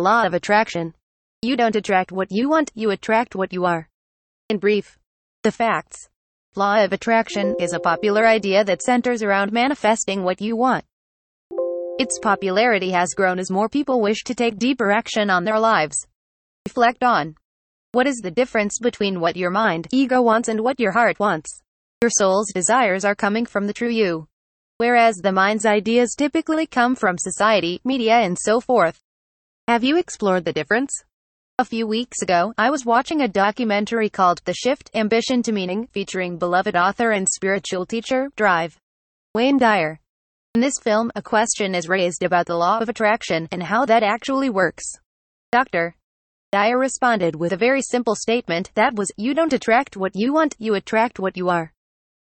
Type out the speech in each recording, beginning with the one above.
Law of attraction. You don't attract what you want, you attract what you are. In brief, the facts. Law of attraction is a popular idea that centers around manifesting what you want. Its popularity has grown as more people wish to take deeper action on their lives. Reflect on what is the difference between what your mind, ego wants and what your heart wants. Your soul's desires are coming from the true you, whereas the mind's ideas typically come from society, media, and so forth. Have you explored the difference? A few weeks ago, I was watching a documentary called The Shift Ambition to Meaning, featuring beloved author and spiritual teacher, Drive. Wayne Dyer. In this film, a question is raised about the law of attraction and how that actually works. Dr. Dyer responded with a very simple statement that was, You don't attract what you want, you attract what you are.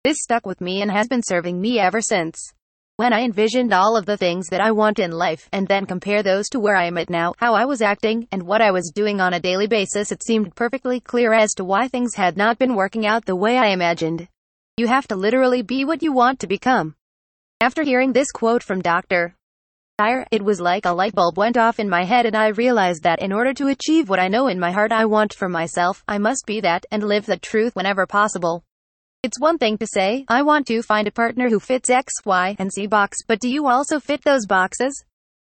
This stuck with me and has been serving me ever since. When I envisioned all of the things that I want in life, and then compare those to where I am at now, how I was acting, and what I was doing on a daily basis, it seemed perfectly clear as to why things had not been working out the way I imagined. You have to literally be what you want to become. After hearing this quote from Dr. Dyer, it was like a light bulb went off in my head and I realized that in order to achieve what I know in my heart I want for myself, I must be that, and live the truth whenever possible. It's one thing to say, I want to find a partner who fits X, Y, and Z box, but do you also fit those boxes?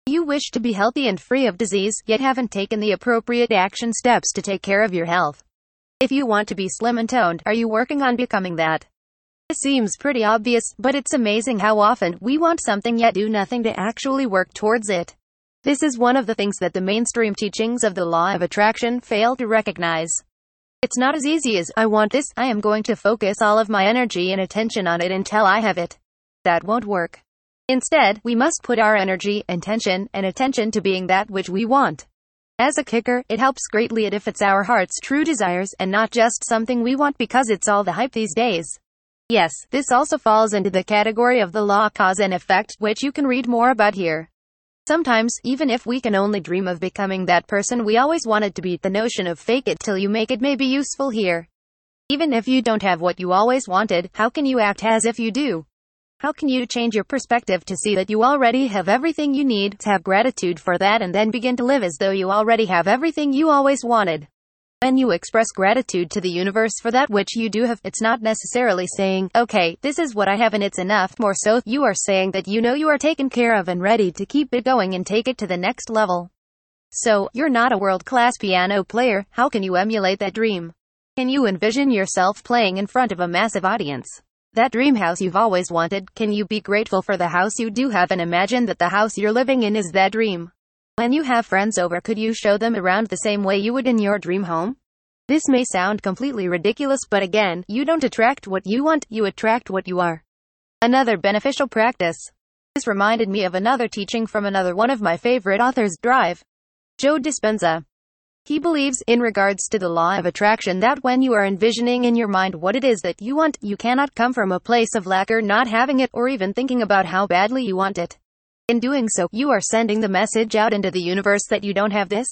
You wish to be healthy and free of disease, yet haven't taken the appropriate action steps to take care of your health. If you want to be slim and toned, are you working on becoming that? This seems pretty obvious, but it's amazing how often we want something yet do nothing to actually work towards it. This is one of the things that the mainstream teachings of the law of attraction fail to recognize. It's not as easy as, I want this, I am going to focus all of my energy and attention on it until I have it. That won't work. Instead, we must put our energy, intention, and attention to being that which we want. As a kicker, it helps greatly if it's our heart's true desires, and not just something we want because it's all the hype these days. Yes, this also falls into the category of the law cause and effect, which you can read more about here. Sometimes, even if we can only dream of becoming that person we always wanted to be, the notion of fake it till you make it may be useful here. Even if you don't have what you always wanted, how can you act as if you do? How can you change your perspective to see that you already have everything you need, have gratitude for that, and then begin to live as though you already have everything you always wanted? When you express gratitude to the universe for that which you do have, it's not necessarily saying, okay, this is what I have and it's enough. More so, you are saying that you know you are taken care of and ready to keep it going and take it to the next level. So, you're not a world-class piano player, how can you emulate that dream? Can you envision yourself playing in front of a massive audience? That dream house you've always wanted, can you be grateful for the house you do have and imagine that the house you're living in is that dream? When you have friends over, could you show them around the same way you would in your dream home? This may sound completely ridiculous, but again, you don't attract what you want, you attract what you are. Another beneficial practice. This reminded me of another teaching from another one of my favorite authors, Drive. Joe Dispenza. He believes, in regards to the law of attraction, that when you are envisioning in your mind what it is that you want, you cannot come from a place of lack or not having it, or even thinking about how badly you want it. In doing so, you are sending the message out into the universe that you don't have this.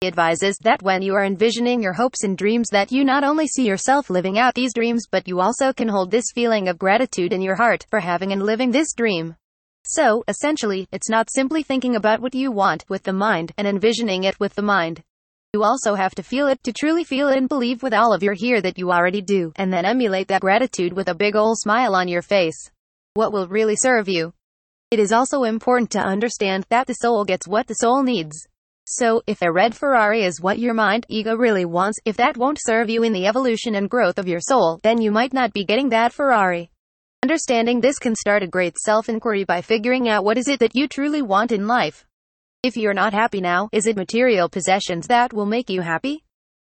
He advises that when you are envisioning your hopes and dreams that you not only see yourself living out these dreams but you also can hold this feeling of gratitude in your heart for having and living this dream. So, essentially, it's not simply thinking about what you want with the mind and envisioning it with the mind. You also have to feel it to truly feel and believe with all of your here that you already do, and then emulate that gratitude with a big ol' smile on your face. What will really serve you? It is also important to understand that the soul gets what the soul needs. So, if a red Ferrari is what your mind, ego really wants, if that won't serve you in the evolution and growth of your soul, then you might not be getting that Ferrari. Understanding this can start a great self-inquiry by figuring out what is it that you truly want in life. If you're not happy now, is it material possessions that will make you happy?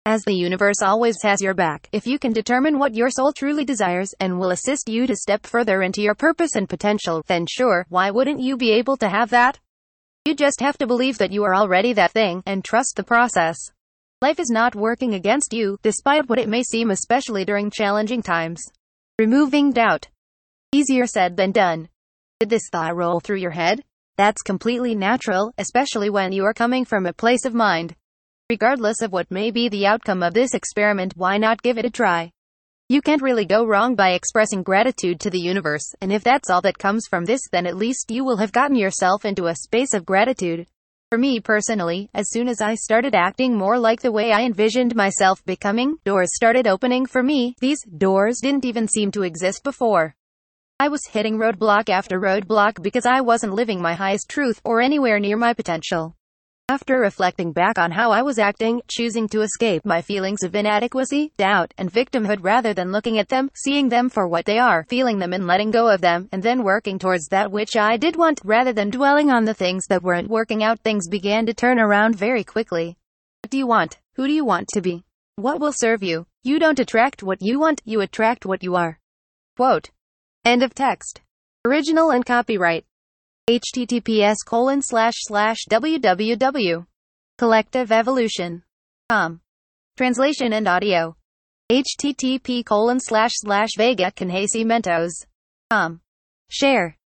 As the universe always has your back, if you can determine what your soul truly desires and will assist you to step further into your purpose and potential, then sure, why wouldn't you be able to have that? You just have to believe that you are already that thing and trust the process. Life is not working against you, despite what it may seem, especially during challenging times. Removing doubt. Easier said than done. Did this thought roll through your head? That's completely natural, especially when you are coming from a place of mind. Regardless of what may be the outcome of this experiment, why not give it a try? You can't really go wrong by expressing gratitude to the universe, and if that's all that comes from this, then at least you will have gotten yourself into a space of gratitude. For me personally, as soon as I started acting more like the way I envisioned myself becoming, doors started opening for me. These doors didn't even seem to exist before. I was hitting roadblock after roadblock because I wasn't living my highest truth or anywhere near my potential. After reflecting back on how I was acting, choosing to escape my feelings of inadequacy, doubt, and victimhood rather than looking at them, seeing them for what they are, feeling them and letting go of them, and then working towards that which I did want, rather than dwelling on the things that weren't working out, things began to turn around very quickly. What do you want? Who do you want to be? What will serve you? You don't attract what you want, you attract what you are. Quote. End of text. Original and copyright https colon slash slash www collectiveevolution.com translation and audio. http colon slash slash vega com share